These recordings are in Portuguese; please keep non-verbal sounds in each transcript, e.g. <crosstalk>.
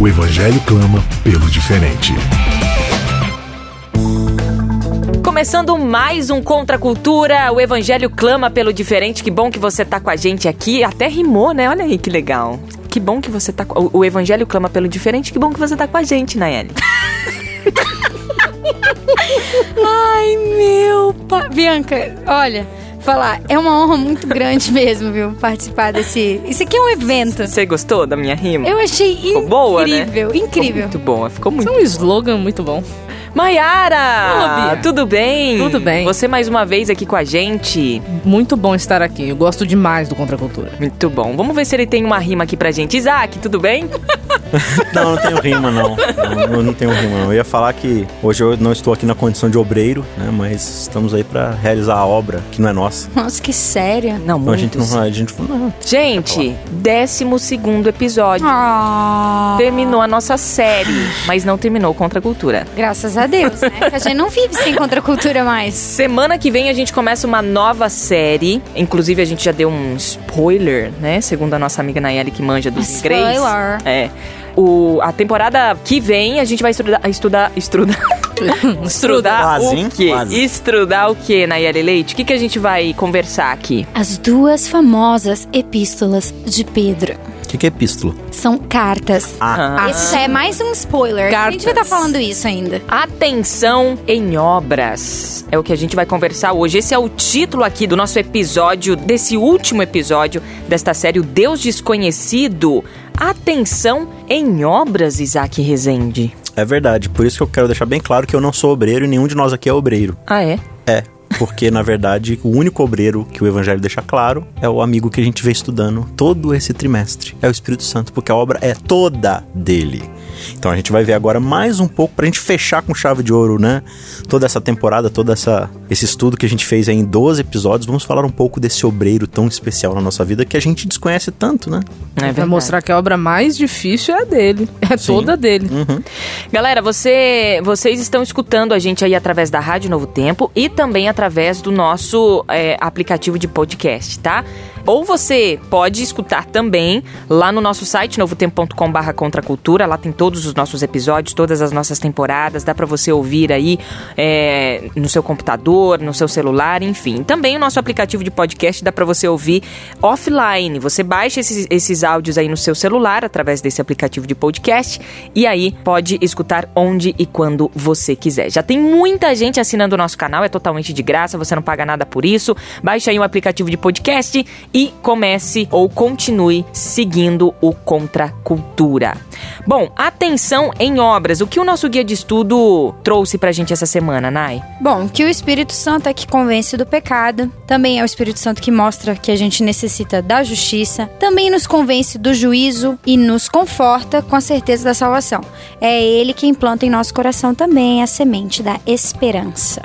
O evangelho clama pelo diferente. Começando mais um Contra a Cultura, o Evangelho clama pelo diferente. Que bom que você tá com a gente aqui. Até rimou, né? Olha aí que legal. Que bom que você tá. O Evangelho clama pelo diferente. Que bom que você tá com a gente, Nayeli. <laughs> Ai, meu. Pa... Bianca, olha falar, é uma honra muito grande mesmo, viu? Participar desse. Isso aqui é um evento. Você gostou da minha rima? Eu achei ficou incrível, boa, né? incrível. Ficou muito boa, ficou muito. Isso é um slogan muito bom. Maiara! Tudo bem? Tudo bem. Você mais uma vez aqui com a gente. Muito bom estar aqui. Eu gosto demais do Contra a Cultura. Muito bom. Vamos ver se ele tem uma rima aqui pra gente. Isaac, tudo bem? <laughs> não, não tenho rima, não. não. Não tenho rima, não. Eu ia falar que hoje eu não estou aqui na condição de obreiro, né? Mas estamos aí para realizar a obra que não é nossa. Nossa, que séria. Não, então, a gente não. A gente, não, gente, décimo segundo episódio. Oh. Terminou a nossa série, mas não terminou contra a cultura. Graças a Deus, né? a gente não vive sem contra a cultura mais. Semana que vem a gente começa uma nova série. Inclusive, a gente já deu um spoiler, né? Segundo a nossa amiga Nayeli que manja dos spoiler. inglês. É o, a temporada que vem a gente vai estudar. Estudar. Estudar. <laughs> estudar o quê? Quase. Estudar o quê, Nayeli Leite? O que, que a gente vai conversar aqui? As duas famosas epístolas de Pedro. O que, que, é epístola? São cartas. Ah. ah. Esse é mais um spoiler. Cartas. A gente vai estar tá falando isso ainda. Atenção em obras. É o que a gente vai conversar hoje. Esse é o título aqui do nosso episódio, desse último episódio desta série, O Deus Desconhecido atenção em obras, Isaac Rezende. É verdade, por isso que eu quero deixar bem claro que eu não sou obreiro e nenhum de nós aqui é obreiro. Ah, é? É, porque na verdade o único obreiro que o evangelho deixa claro é o amigo que a gente vem estudando todo esse trimestre, é o Espírito Santo, porque a obra é toda dele. Então a gente vai ver agora mais um pouco pra gente fechar com chave de ouro, né? Toda essa temporada, todo essa, esse estudo que a gente fez em 12 episódios, vamos falar um pouco desse obreiro tão especial na nossa vida que a gente desconhece tanto, né? É vai mostrar que a obra mais difícil é a dele, é Sim. toda dele. Uhum. Galera, você, vocês estão escutando a gente aí através da Rádio Novo Tempo e também através do nosso é, aplicativo de podcast, tá? Ou você pode escutar também lá no nosso site novotempo.com/barra contracultura. Lá tem todos os nossos episódios, todas as nossas temporadas. Dá para você ouvir aí é, no seu computador, no seu celular, enfim. Também o nosso aplicativo de podcast dá para você ouvir offline. Você baixa esses, esses áudios aí no seu celular através desse aplicativo de podcast e aí pode escutar onde e quando você quiser. Já tem muita gente assinando o nosso canal, é totalmente de graça, você não paga nada por isso. Baixa aí um aplicativo de podcast comece ou continue seguindo o Contra Cultura. Bom, atenção em obras. O que o nosso guia de estudo trouxe pra gente essa semana, Nai? Bom, que o Espírito Santo é que convence do pecado, também é o Espírito Santo que mostra que a gente necessita da justiça, também nos convence do juízo e nos conforta com a certeza da salvação. É ele que implanta em nosso coração também a semente da esperança.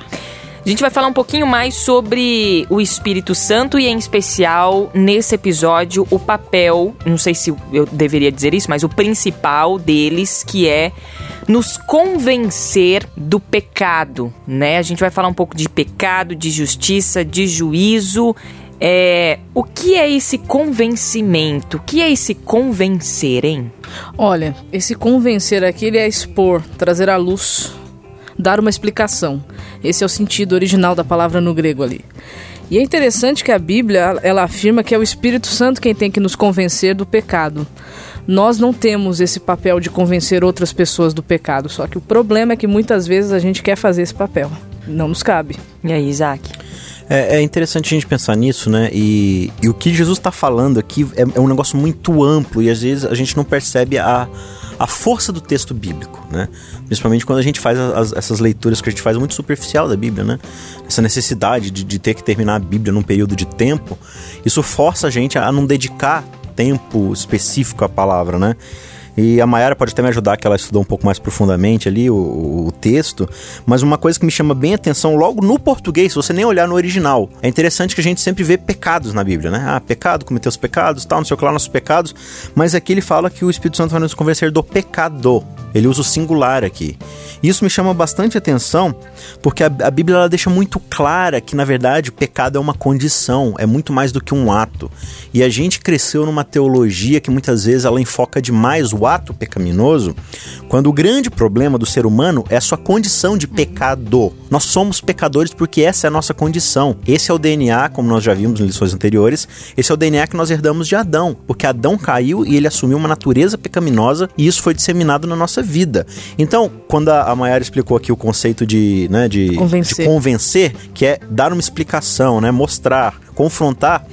A gente vai falar um pouquinho mais sobre o Espírito Santo e, em especial, nesse episódio, o papel, não sei se eu deveria dizer isso, mas o principal deles, que é nos convencer do pecado, né? A gente vai falar um pouco de pecado, de justiça, de juízo. É, o que é esse convencimento? O que é esse convencer, hein? Olha, esse convencer aqui ele é expor, trazer à luz dar uma explicação. Esse é o sentido original da palavra no grego ali. E é interessante que a Bíblia ela afirma que é o Espírito Santo quem tem que nos convencer do pecado. Nós não temos esse papel de convencer outras pessoas do pecado, só que o problema é que muitas vezes a gente quer fazer esse papel. Não nos cabe. E aí, Isaac? É, é interessante a gente pensar nisso, né? E, e o que Jesus está falando aqui é, é um negócio muito amplo e às vezes a gente não percebe a a força do texto bíblico, né? Principalmente quando a gente faz as, essas leituras que a gente faz muito superficial da Bíblia, né? Essa necessidade de, de ter que terminar a Bíblia num período de tempo, isso força a gente a não dedicar tempo específico à palavra, né? E a Mayara pode até me ajudar, que ela estudou um pouco mais profundamente ali o, o, texto. Mas uma coisa que me chama bem atenção, logo no português, se você nem olhar no original, é interessante que a gente sempre vê pecados na Bíblia, né? Ah, pecado, cometeu os pecados, tal, não sei o que lá, nossos pecados. Mas aqui ele fala que o Espírito Santo vai nos convencer do pecado. Ele usa o singular aqui. Isso me chama bastante atenção, porque a, a Bíblia ela deixa muito clara que, na verdade, pecado é uma condição, é muito mais do que um ato. E a gente cresceu numa teologia que muitas vezes ela enfoca demais o ato pecaminoso, quando o grande problema do ser humano é a sua condição de pecado. Nós somos pecadores porque essa é a nossa condição. Esse é o DNA, como nós já vimos em lições anteriores, esse é o DNA que nós herdamos de Adão, porque Adão caiu e ele assumiu uma natureza pecaminosa e isso foi disseminado na nossa vida. Então, quando a, a Mayara explicou aqui o conceito de, né, de, convencer. de convencer, que é dar uma explicação, né, mostrar, confrontar.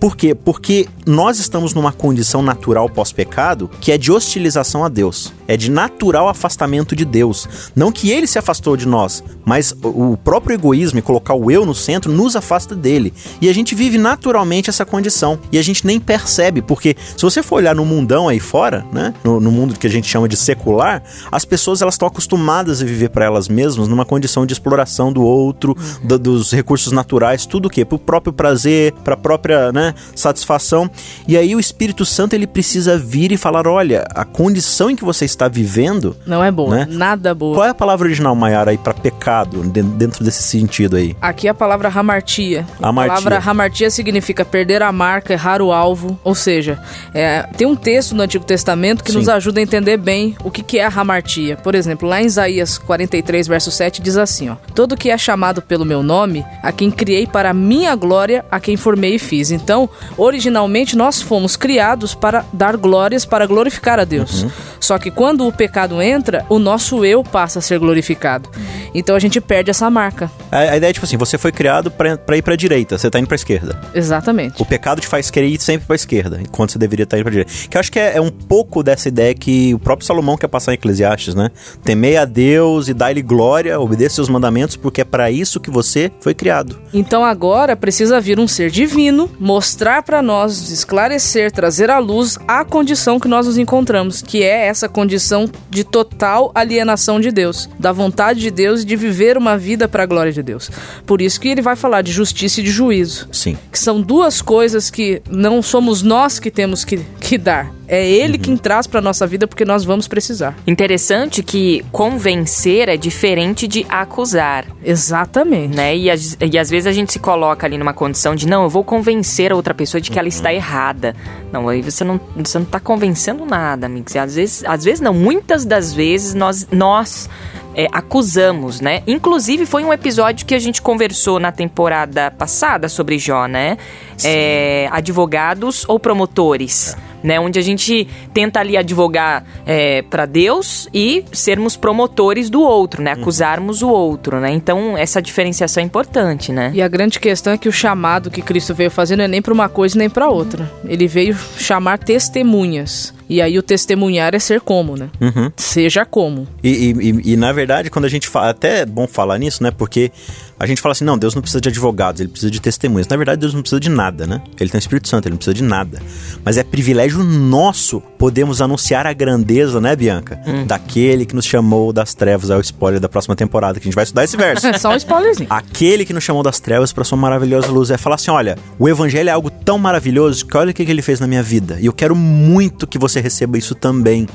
Por quê? Porque nós estamos numa condição natural pós-pecado que é de hostilização a Deus, é de natural afastamento de Deus. Não que ele se afastou de nós, mas o próprio egoísmo e colocar o eu no centro nos afasta dele. E a gente vive naturalmente essa condição e a gente nem percebe, porque se você for olhar no mundão aí fora, né, no, no mundo que a gente chama de secular, as pessoas elas estão acostumadas a viver para elas mesmas numa condição de exploração do outro, do, dos recursos naturais, tudo o quê? Para o próprio prazer, para a própria né, satisfação. E aí o Espírito Santo ele precisa vir e falar: olha, a condição em que você está vivendo. Não é boa, né? nada boa. Qual é a palavra original, Maiara, aí para pecado, dentro desse sentido aí? Aqui é a palavra hamartia. A palavra hamartia significa perder a marca, errar o alvo. Ou seja, é, tem um texto no Antigo Testamento que Sim. nos ajuda a entender bem o que, que é a hamartia. Por exemplo, lá em Isaías 43, verso 7, diz assim: ó, Todo que é chamado pelo meu nome, a quem criei para minha glória, a quem formei e fiz. Então, originalmente nós fomos criados para dar glórias, para glorificar a Deus. Uhum. Só que quando o pecado entra, o nosso eu passa a ser glorificado. Então a gente perde essa marca. A, a ideia é tipo assim: você foi criado para ir para a direita, você está indo para a esquerda. Exatamente. O pecado te faz querer ir sempre para a esquerda, enquanto você deveria estar tá indo para a direita. Que eu acho que é, é, um pouco dessa ideia que o próprio Salomão quer passar em Eclesiastes, né? Temei a Deus e dá-lhe glória, obedeça seus mandamentos, porque é para isso que você foi criado. Então agora precisa vir um ser divino, mostrar para nós, esclarecer, trazer à luz a condição que nós nos encontramos, que é essa condição de total alienação de Deus, da vontade de Deus de viver uma vida para a glória de Deus. Por isso que ele vai falar de justiça e de juízo. Sim. Que são duas coisas que não somos nós que temos que, que dar. É ele uhum. quem traz para nossa vida porque nós vamos precisar. Interessante que convencer é diferente de acusar. Exatamente. Né? E, e às vezes a gente se coloca ali numa condição de não, eu vou convencer a outra pessoa de que ela uhum. está errada. Não, aí você não, você não está convencendo nada, amigos. Às vezes, às vezes não, muitas das vezes nós, nós é, acusamos, né? Inclusive foi um episódio que a gente conversou na temporada passada sobre Jó, né? É, advogados ou promotores. É né? Onde a gente tenta ali advogar é, para Deus e sermos promotores do outro, né? Uhum. Acusarmos uhum. o outro, né? Então essa diferenciação é importante, né? E a grande questão é que o chamado que Cristo veio fazer não é nem para uma coisa nem para outra. Ele veio chamar testemunhas. E aí o testemunhar é ser como, né? Uhum. Seja como. E, e, e, e, na verdade, quando a gente fala, até é bom falar nisso, né? Porque a gente fala assim, não, Deus não precisa de advogados, ele precisa de testemunhas. Na verdade, Deus não precisa de nada, né? Ele tem o Espírito Santo, ele não precisa de nada. Mas é privilégio nosso podemos anunciar a grandeza, né, Bianca? Hum. Daquele que nos chamou das trevas, é o spoiler da próxima temporada, que a gente vai estudar esse verso. É <laughs> só um spoilerzinho. Aquele que nos chamou das trevas para sua maravilhosa luz. É falar assim, olha, o evangelho é algo tão maravilhoso que olha o que ele fez na minha vida. E eu quero muito que você receba isso também.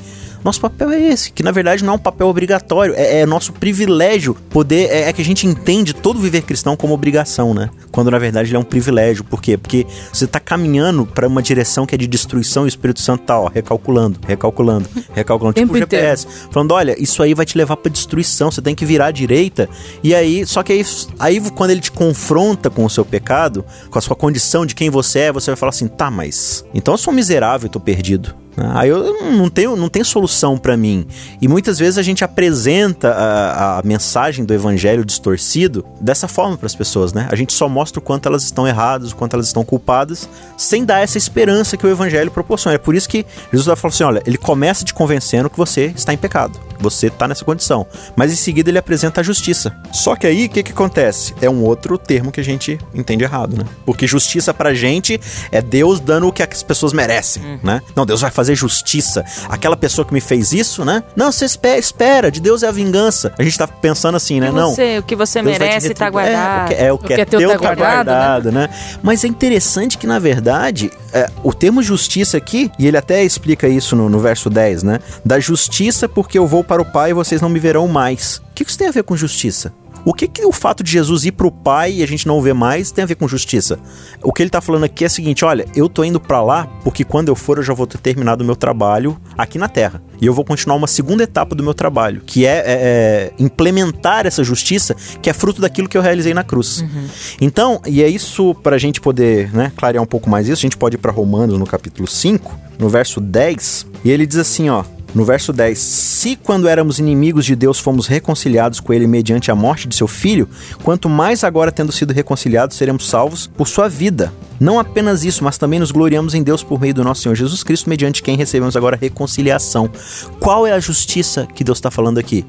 Nosso papel é esse, que na verdade não é um papel obrigatório, é, é nosso privilégio poder. É, é, que a gente entende todo viver cristão como obrigação, né? Quando na verdade ele é um privilégio. Por quê? Porque você está caminhando para uma direção que é de destruição e o Espírito Santo tá, ó, recalculando, recalculando, <laughs> recalculando. tipo o GPS. Inteiro. Falando, olha, isso aí vai te levar para destruição, você tem que virar à direita. E aí, só que aí, aí quando ele te confronta com o seu pecado, com a sua condição de quem você é, você vai falar assim: tá, mas então eu sou miserável, eu tô perdido. Aí eu não tenho, não tenho solução para mim. E muitas vezes a gente apresenta a, a mensagem do evangelho distorcido dessa forma para as pessoas, né? A gente só mostra o quanto elas estão erradas, o quanto elas estão culpadas, sem dar essa esperança que o evangelho proporciona. É por isso que Jesus vai falar assim: olha, ele começa te convencendo que você está em pecado. você tá nessa condição. Mas em seguida ele apresenta a justiça. Só que aí o que que acontece? É um outro termo que a gente entende errado, né? Porque justiça pra gente é Deus dando o que as pessoas merecem, Uhum. né? Não, Deus vai fazer justiça. Aquela pessoa que me fez isso, né? Não, você espera, espera, de Deus é a vingança. A gente tá pensando assim, né? Não. você, o que você Deus merece tá guardado. É, o que é, o que é teu, tá guardado, né? Mas é interessante que, na verdade, é, o termo justiça aqui, e ele até explica isso no, no verso 10, né? Da justiça porque eu vou para o Pai e vocês não me verão mais. O que que isso tem a ver com justiça? O que, que o fato de Jesus ir pro Pai e a gente não o ver mais tem a ver com justiça? O que ele tá falando aqui é o seguinte: olha, eu tô indo para lá porque quando eu for eu já vou ter terminado o meu trabalho aqui na Terra. E eu vou continuar uma segunda etapa do meu trabalho, que é, é, é, implementar essa justiça que é fruto daquilo que eu realizei na cruz. Então, e é isso pra gente poder né, clarear um pouco mais isso, a gente pode ir para Romanos no capítulo 5, no verso 10, e ele diz assim: ó. No verso 10: Se quando éramos inimigos de Deus fomos reconciliados com Ele mediante a morte de seu filho, quanto mais agora, tendo sido reconciliados, seremos salvos por sua vida. Não apenas isso, mas também nos gloriamos em Deus por meio do nosso Senhor Jesus Cristo, mediante quem recebemos agora reconciliação. Qual é a justiça que Deus está falando aqui?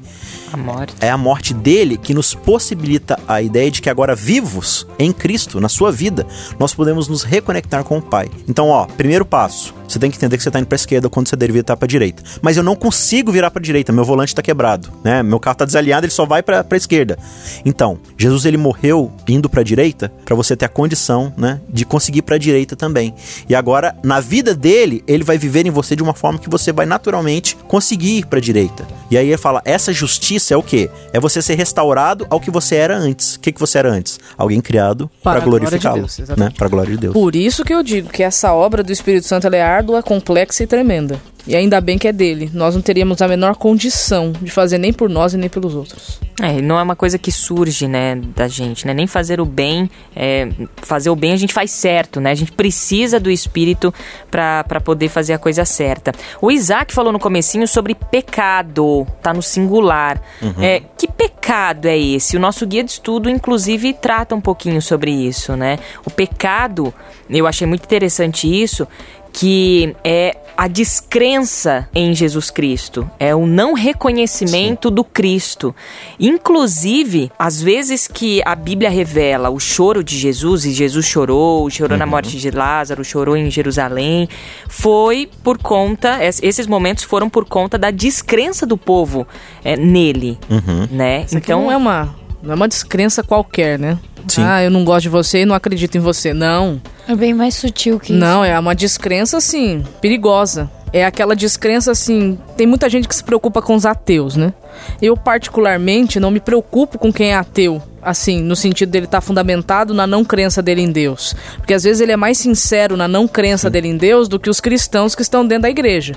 A morte. É a morte dele que nos possibilita a ideia de que agora vivos em Cristo, na sua vida, nós podemos nos reconectar com o Pai. Então, ó, primeiro passo, você tem que entender que você está indo para esquerda quando você deveria estar para direita. Mas eu não consigo virar para direita, meu volante está quebrado, né? Meu carro está desalinhado, ele só vai para a esquerda. Então, Jesus ele morreu indo para a direita para você ter a condição, né, de conseguir para a direita também. E agora, na vida dele, ele vai viver em você de uma forma que você vai naturalmente conseguir ir para a direita. E aí ele fala: essa justiça é o quê? É você ser restaurado ao que você era antes. O que, que você era antes? Alguém criado Para para de glorificá-lo, né? Para a glória de Deus. Por isso que eu digo que essa obra do Espírito Santo ela é árdua, complexa e tremenda. E ainda bem que é dele. Nós não teríamos a menor condição de fazer nem por nós e nem pelos outros. É, não é uma coisa que surge, né, da gente, né? Nem fazer o bem, é, fazer o bem a gente faz certo, né? A gente precisa do Espírito pra pra poder fazer a coisa certa. O Isaac falou no comecinho sobre pecado, tá no singular. É, que pecado é esse? O nosso guia de estudo, inclusive, trata um pouquinho sobre isso, né? O pecado, eu achei muito interessante isso, que é a descrença em Jesus Cristo, é o não reconhecimento do Cristo. Inclusive, às vezes que a Bíblia revela o choro de Jesus, e Jesus chorou, chorou na morte de Lázaro, chorou em Jerusalém, foi por conta, es- esses momentos foram por conta da descrença do povo é, nele, né? Isso aqui não é uma, não é uma descrença qualquer, né? Sim. Ah, eu não gosto de você e não acredito em você. Não. É bem mais sutil que isso. Não, é uma descrença, assim, perigosa. É aquela descrença, assim. Tem muita gente que se preocupa com os ateus, né? Eu, particularmente, não me preocupo com quem é ateu. Assim, no sentido dele estar fundamentado na não crença dele em Deus. Porque às vezes ele é mais sincero na não crença dele em Deus do que os cristãos que estão dentro da igreja.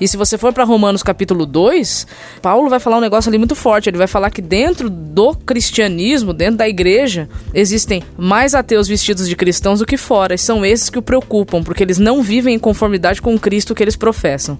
E se você for para Romanos capítulo 2, Paulo vai falar um negócio ali muito forte. Ele vai falar que dentro do cristianismo, dentro da igreja, existem mais ateus vestidos de cristãos do que fora. E são esses que o preocupam, porque eles não vivem em conformidade com o Cristo que eles professam.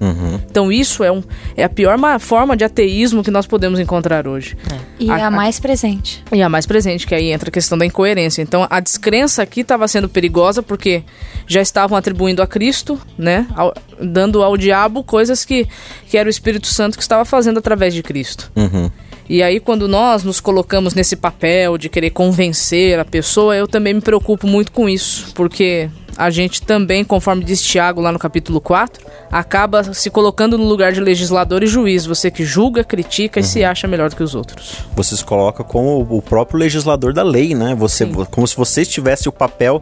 Então isso é, um, é a pior ma- forma de ateísmo que nós podemos encontrar hoje. E A- é a mais presente. E a mais presente, que aí entra a questão da incoerência. Então a descrença aqui estava sendo perigosa porque já estavam atribuindo a Cristo, né? ao- dando ao diabo coisas que, que era o Espírito Santo que estava fazendo através de Cristo. Uhum. E aí, quando nós nos colocamos nesse papel de querer convencer a pessoa, eu também me preocupo muito com isso, porque a gente também, conforme diz Tiago lá no capítulo 4, acaba se colocando no lugar de legislador e juiz, você que julga, critica e se acha melhor do que os outros. Você se coloca como o próprio legislador da lei, né? Você, como se você tivesse o papel.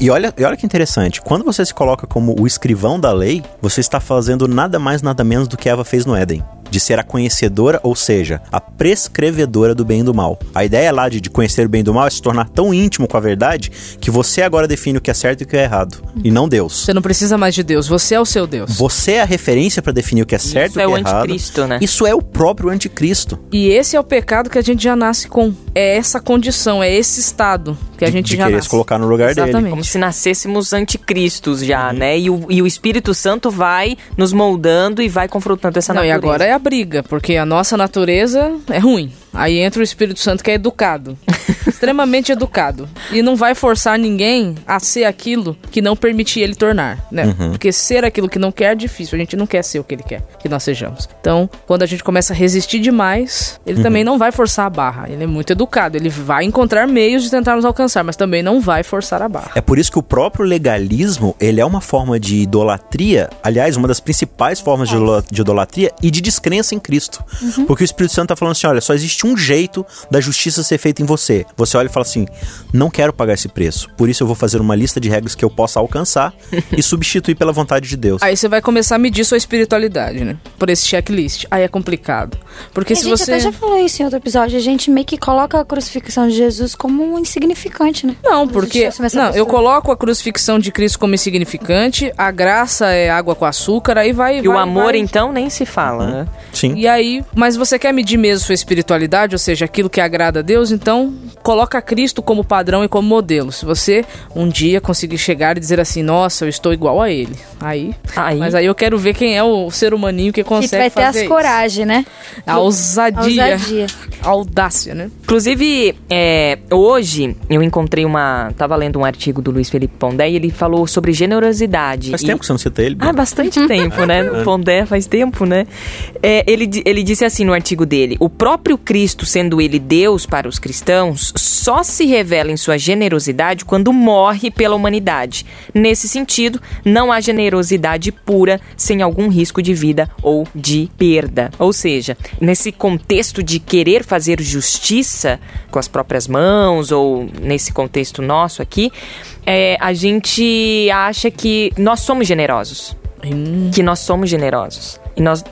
E olha, e olha que interessante. Quando você se coloca como o escrivão da lei, você está fazendo nada mais, nada menos do que Eva fez no Éden. De ser a conhecedora, ou seja, a prescrevedora do bem e do mal. A ideia lá de, de conhecer o bem e do mal é se tornar tão íntimo com a verdade que você agora define o que é certo e o que é errado. E não Deus. Você não precisa mais de Deus, você é o seu Deus. Você é a referência para definir o que é certo Isso e é o o que é errado. anticristo, né? Isso é o próprio anticristo. E esse é o pecado que a gente já nasce com. É essa condição, é esse estado que a gente de já querer nasce. se colocar no lugar dele. Exatamente. Como se nascêssemos anticristos já, né? E o, e o Espírito Santo vai nos moldando e vai confrontando essa Não, e natureza. agora é a briga, porque a nossa natureza é ruim. Aí entra o Espírito Santo que é educado. <laughs> extremamente educado. E não vai forçar ninguém a ser aquilo que não permitir ele tornar, né? Uhum. Porque ser aquilo que não quer é difícil. A gente não quer ser o que ele quer que nós sejamos. Então, quando a gente começa a resistir demais, ele também não vai forçar a barra. Ele é muito educado. Ele vai encontrar meios de tentar nos alcançar, mas também não vai forçar a barra. É por isso que o próprio legalismo, ele é uma forma de idolatria, aliás, uma das principais formas de de idolatria e de descrença em Cristo. Porque o Espírito Santo tá falando assim, olha, só existe um jeito da justiça ser feita em você. Você olha e fala assim, não quero pagar esse preço, por isso eu vou fazer uma lista de regras que eu possa alcançar e <laughs> substituir pela vontade de Deus. Aí você vai começar a medir sua espiritualidade, né? Por esse checklist. Aí é complicado. Porque a se gente você. até já falou isso em outro episódio. A gente meio que coloca a crucifixão de Jesus como um insignificante, né? Não, porque. Não, eu coloco a crucifixão de Cristo como insignificante, a graça é água com açúcar, aí vai. E o vai- amor, vai- então, nem se fala, né? Sim. E aí, mas você quer medir mesmo sua espiritualidade, ou seja, aquilo que agrada a Deus, então coloca Cristo como padrão e como modelo. Se você um dia conseguir chegar e dizer assim, nossa, eu estou igual a ele, aí. Aí- Mas aí eu quero ver quem é o ser humaninho que Que consegue vai ter as fazer isso. coragem, né? A ousadia. A ousadia. A audácia, né? Inclusive, é, hoje eu encontrei uma. Tava lendo um artigo do Luiz Felipe Pondé e ele falou sobre generosidade. Faz E- tempo que você não cita ele. Ah, bastante <laughs> tempo, né? O Pondé faz tempo, né? É, ele, ele disse assim no artigo dele: O próprio Cristo, sendo ele Deus para os cristãos, só se revela em sua generosidade quando morre pela humanidade. Nesse sentido, não há generosidade pura sem algum risco de vida ou de perda. Ou seja, nesse contexto de querer fazer justiça com as próprias mãos, ou nesse contexto nosso aqui, é, a gente acha que nós somos generosos Hum. que nós somos generosos. E nós.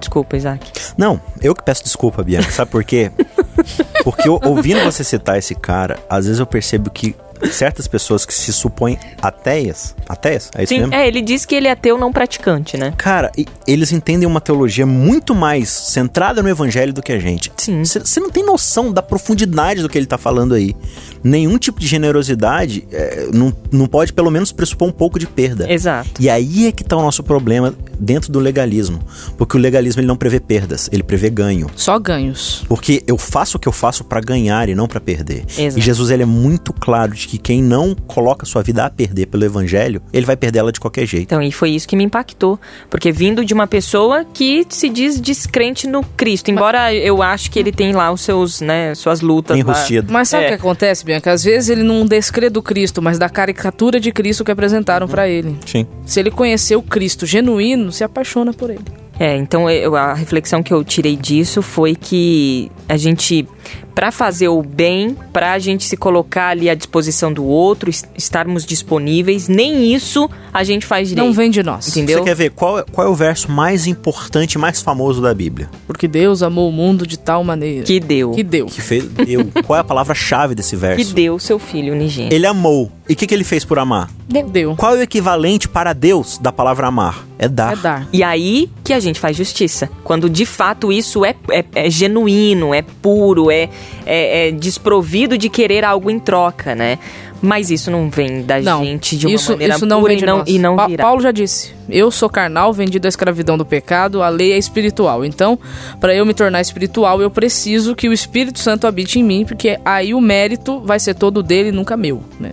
Desculpa, Isaac. Não, eu que peço desculpa, Bianca. Sabe por quê? <laughs> Porque eu- ouvindo você citar esse cara, às vezes eu percebo que certas pessoas que se supõem ateias, ateias, é isso Sim, mesmo? é, ele diz que ele é ateu não praticante, né? Cara, e- eles entendem uma teologia muito mais centrada no evangelho do que a gente. Sim. Você não tem noção da profundidade do que ele tá falando aí. Nenhum tipo de generosidade é, não, não pode, pelo menos, pressupor um pouco de perda. Exato. E aí é que tá o nosso problema dentro do legalismo. Porque o legalismo ele não prevê perdas, ele prevê ganho. Só ganhos. Porque eu faço o que eu faço pra ganhar e não pra perder. Exato. E Jesus ele é muito claro de que quem não coloca sua vida a perder pelo evangelho, ele vai perder ela de qualquer jeito. Então, e foi isso que me impactou. Porque vindo de uma pessoa que se diz descrente no Cristo. Embora eu acho que ele tem lá os seus, né, suas lutas. Enrustido. Mas sabe o É. que acontece, Bianca? Às vezes ele não descrê do Cristo, mas da caricatura de Cristo que apresentaram pra ele. Sim. Se ele conhecer o Cristo genuíno, se apaixona por ele. É, então eu- a reflexão que eu tirei disso foi que a gente, pra fazer o bem, pra gente se colocar ali à disposição do outro, es- estarmos disponíveis, nem isso a gente faz direito. Não vem de nós. Entendeu? Você quer ver qual, é- qual é o verso mais importante, mais famoso da Bíblia? Porque Deus amou o mundo de tal maneira. Que deu. Que deu. Que fez deu. qual é a palavra-chave desse Que verso? deu seu filho unigênito. Ele amou. E o que, que ele fez por amar? Deu. Deu. Qual é o equivalente para Deus da palavra amar? É dar. É dar. E aí que a gente faz justiça. Quando de fato isso é, é, é genuíno, é puro, é, é, é desprovido de querer algo em troca, né? Mas isso não vem da Não, gente de uma isso, maneira isso não pura vem e de não, e não Pa-. Paulo já disse: Eu sou carnal, vendido à escravidão do pecado, a lei é espiritual. Então, para eu me tornar espiritual, eu preciso que o Espírito Santo habite em mim, porque aí o mérito vai ser todo dele, nunca meu, né?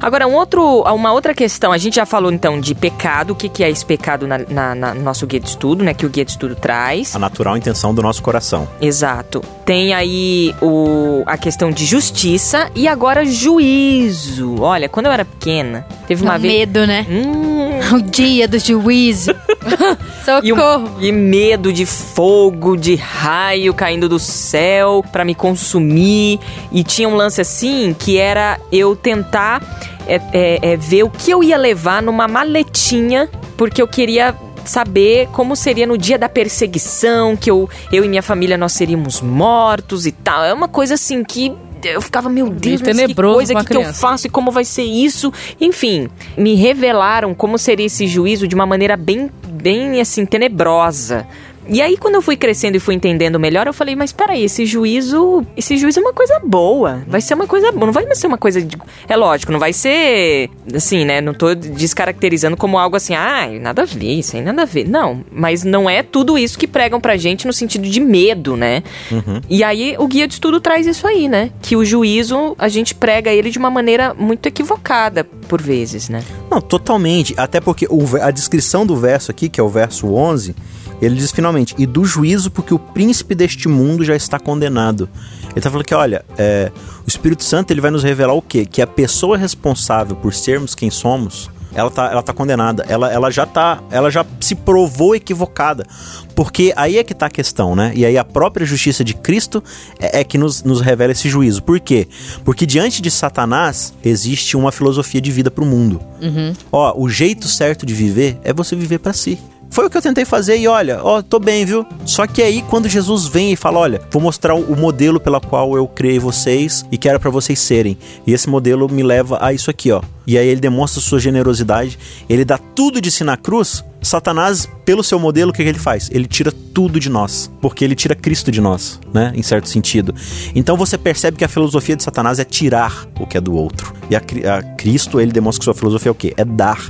Agora, um outro, uma outra questão, a gente já falou então de pecado, o que, que é esse pecado na, na- na- no nosso guia de estudo, né? Que o guia de estudo traz. A natural intenção do nosso coração. Exato. Tem aí o, a questão de justiça e agora juízo. Olha, quando eu era pequena, teve uma vez. medo, né? Hum, <laughs> O dia do juízo. <laughs> e, um- Socorro. e medo de fogo, de raio caindo do céu pra me consumir. E tinha um lance assim que era eu tentar é, é, é, ver o que eu ia levar numa maletinha, porque eu queria saber como seria no dia da perseguição, que eu, eu e minha família nós seríamos mortos e tal. É uma coisa assim que eu ficava, meu Deus, mas que coisa que, que eu faço e como vai ser isso. Enfim, me revelaram como seria esse juízo de uma maneira bem, bem assim, tenebrosa. E aí, quando eu fui crescendo e fui entendendo melhor, eu falei, mas peraí, esse juízo. Esse juízo é uma coisa boa. Vai ser uma coisa boa. Não vai ser uma coisa. De, é lógico, não vai ser. Assim, né? Não tô descaracterizando como algo assim, ah, nada a ver, isso aí nada a ver. Não, mas não é tudo isso que pregam pra gente no sentido de medo, né? Uhum. E aí, o guia de estudo traz isso aí, né? Que o juízo, a gente prega ele de uma maneira muito equivocada, por vezes, né? Não, totalmente. Até porque o, a descrição do verso aqui, que é o verso 11, ele diz finalmente: E do juízo, porque o príncipe deste mundo já está condenado. Ele está falando que, olha, é, o Espírito Santo ele vai nos revelar o quê? Que a pessoa responsável por sermos quem somos. Ela tá, ela tá condenada. Ela, ela já tá. Ela já se provou equivocada. Porque aí é que tá a questão, né? E aí a própria justiça de Cristo é, é que nos, nos revela esse juízo. Por quê? Porque diante de Satanás existe uma filosofia de vida pro mundo. Uhum. Ó, o jeito certo de viver é você viver para si. Foi o que eu tentei fazer e olha, ó, tô bem, viu? Só que aí quando Jesus vem e fala, olha, vou mostrar o modelo pela qual eu criei vocês e quero para vocês serem. E esse modelo me leva a isso aqui, ó. E aí ele demonstra sua generosidade, ele dá tudo de si na cruz. Satanás, pelo seu modelo, o que, que ele faz? Ele tira tudo de nós, porque ele tira Cristo de nós, né? Em certo sentido. Então você percebe que a filosofia de Satanás é tirar o que é do outro. E a, a Cristo, ele demonstra que sua filosofia é o quê? É dar,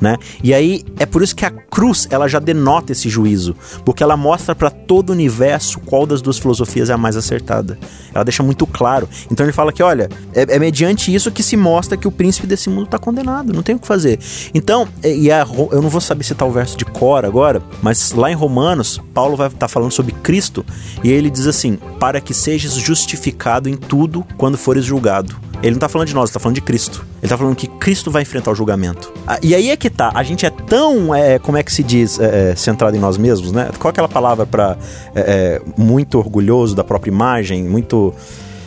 né? E aí é por isso que a cruz, ela já denota esse juízo, porque ela mostra para todo o universo qual das duas filosofias é a mais acertada. Ela deixa muito claro. Então ele fala que, olha, é, é mediante isso que se mostra que o príncipe desse mundo está condenado, não tem o que fazer. Então, e a, eu não vou saber citar o verso de cor agora, mas lá em Romanos, Paulo vai estar tá falando sobre Cristo e ele diz assim: para que sejas justificado em tudo quando fores julgado. Ele não tá falando de nós, ele tá falando de Cristo. Ele tá falando que Cristo vai enfrentar o julgamento. E aí é que tá, a gente é tão, é, como é que se diz, é, é centrado em nós mesmos, né? Qual é aquela palavra para é, é, muito orgulhoso da própria imagem, muito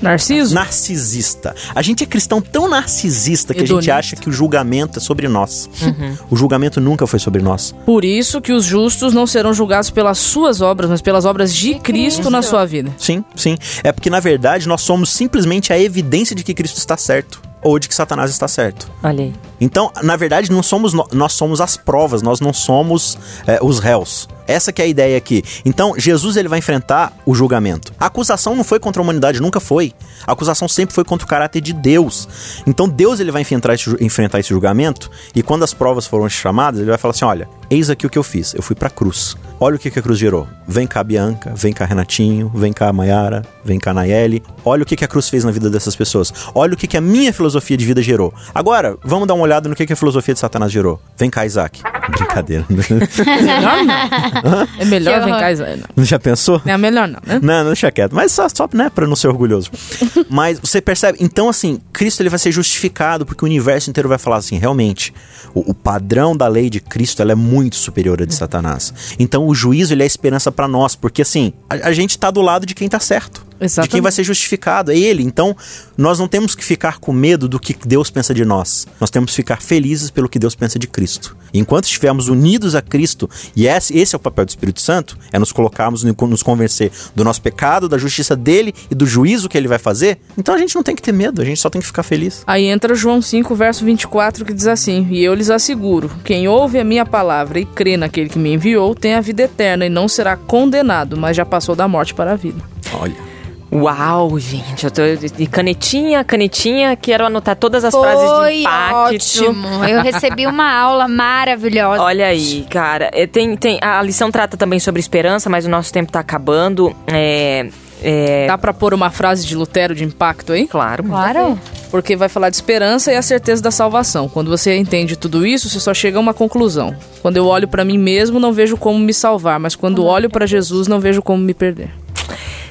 Narciso? Narcisista. A gente é cristão tão narcisista que Hedonista. a gente acha que o julgamento é sobre nós. Uhum. O julgamento nunca foi sobre nós. Por isso que os justos não serão julgados pelas suas obras, mas pelas obras de, De Cristo, Cristo. na sua vida. Sim, sim. É porque na verdade nós somos simplesmente a evidência de que Cristo está certo ou de que Satanás está certo. Olha aí. Então, na verdade, não somos nós somos as provas, nós não somos é, os réus. Essa que é a ideia aqui. Então, Jesus ele vai enfrentar o julgamento. A acusação não foi contra a humanidade, nunca foi. A acusação sempre foi contra o caráter de Deus. Então, Deus ele vai enfrentar esse, enfrentar esse julgamento e quando as provas foram chamadas, ele vai falar assim: "Olha, eis aqui o que eu fiz. Eu fui pra cruz. Olha o que, que a cruz gerou. Vem cá, Bianca, vem cá, Renatinho, vem cá, Maiara, vem cá, Nayeli. Olha o que, que a cruz fez na vida dessas pessoas. Olha o que, que a minha filosofia de vida gerou. Agora, vamos dar uma olhada no que, que a filosofia de Satanás gerou. Vem cá, Isaac. Brincadeira. <laughs> Melhor não. É melhor Que vem cá, não. Já pensou? É melhor não, né? Não, não deixa quieto. Mas só, só né, pra não ser orgulhoso. <laughs> Mas você percebe? Então, assim, Cristo ele vai ser justificado porque o universo inteiro vai falar assim, realmente, o, o padrão da lei de Cristo ela é muito superior à de Satanás. Então, o juízo ele é a esperança pra nós, porque assim, a, a gente tá do lado de quem tá certo. De quem Exatamente. vai ser justificado, é ele. Então, nós não temos que ficar com medo do que Deus pensa de nós. Nós temos que ficar felizes pelo que Deus pensa de Cristo. E enquanto estivermos unidos a Cristo, e esse, esse é o papel do Espírito Santo, é nos colocarmos, nos convencer do nosso pecado, da justiça dele e do juízo que ele vai fazer, então a gente não tem que ter medo, a gente só tem que ficar feliz. Aí entra João 5, verso 24, que diz assim: E eu lhes asseguro: quem ouve a minha palavra e crê naquele que me enviou tem a vida eterna e não será condenado, mas já passou da morte para a vida. Olha. Uau, gente, eu tô de canetinha, canetinha, quero anotar todas as frases de Foi impacto. ótimo. Eu recebi uma <laughs> aula maravilhosa. Olha aí, cara. é, Tem, tem, a lição trata também sobre esperança, mas o nosso tempo tá acabando. É. é Dá pra pôr uma frase de Lutero de impacto aí? claro. Claro. Porque vai falar de esperança e a certeza da salvação. Quando você entende tudo isso, você só chega a uma conclusão. Quando eu olho pra mim mesmo, não vejo como me salvar, mas quando olho pra Jesus, não vejo como me perder.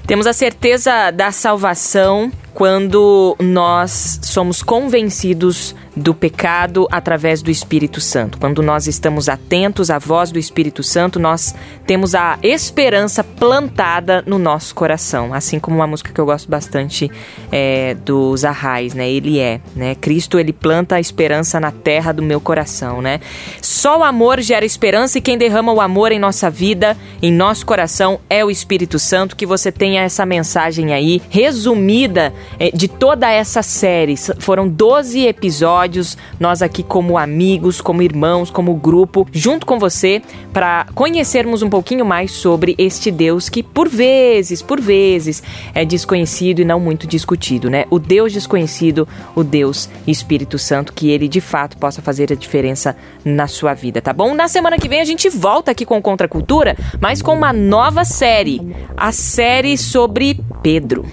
Temos a certeza da salvação quando nós somos convencidos do pecado através do Espírito Santo. Quando nós estamos atentos à voz do Espírito Santo, nós temos a esperança plantada no nosso coração. Assim como uma música que eu gosto bastante é, dos Arrais, né? Ele é, né? Cristo, ele planta a esperança na terra do meu coração, né? Só o amor gera esperança e quem derrama o amor em nossa vida, em nosso coração, é o Espírito Santo. Que você tenha essa mensagem aí resumida de toda essa série. Foram 12 episódios, nós aqui como amigos, como irmãos, como grupo, junto com você, para conhecermos um pouquinho mais sobre este Deus que por vezes, por vezes, é desconhecido e não muito discutido, né? O Deus desconhecido, o Deus Espírito Santo, que ele de fato possa fazer a diferença na sua vida, tá bom? Na semana que vem a gente volta aqui com Contra a Cultura, mas com uma nova série, a série sobre Pedro.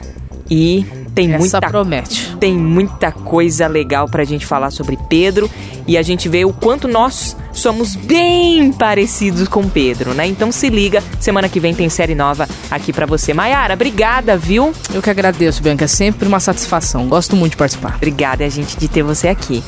E tem Essa muita promete. tem muita coisa legal pra gente falar sobre Pedro e a gente vê o quanto nós somos bem parecidos com Pedro, né? Então se liga, semana que vem tem série nova aqui pra você. Maiara, obrigada, viu? Eu que agradeço, Bianca. É sempre uma satisfação. Gosto muito de participar. Obrigada, gente, de ter você aqui.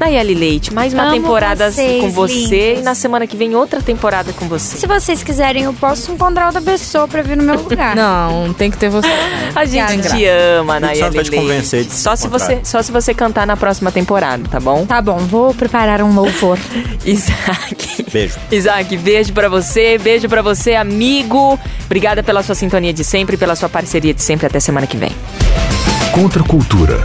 Nayeli Leite, mais uma Amo temporada vocês, com você lindos. e na semana que vem outra temporada com você. Se vocês quiserem, eu posso encontrar outra pessoa pra vir no meu lugar. <laughs> Não, tem que ter você. A gente te ama, Espírito Santo Nayeli vai te Leite. convencer de só se encontrar. você só se você cantar na próxima temporada, tá bom? Tá bom, vou preparar um louvor. <laughs> Isaac. Beijo. Isaac, beijo pra você, beijo pra você, amigo. Obrigada pela sua sintonia de sempre, pela sua parceria de sempre. Até semana que vem. Contra a cultura.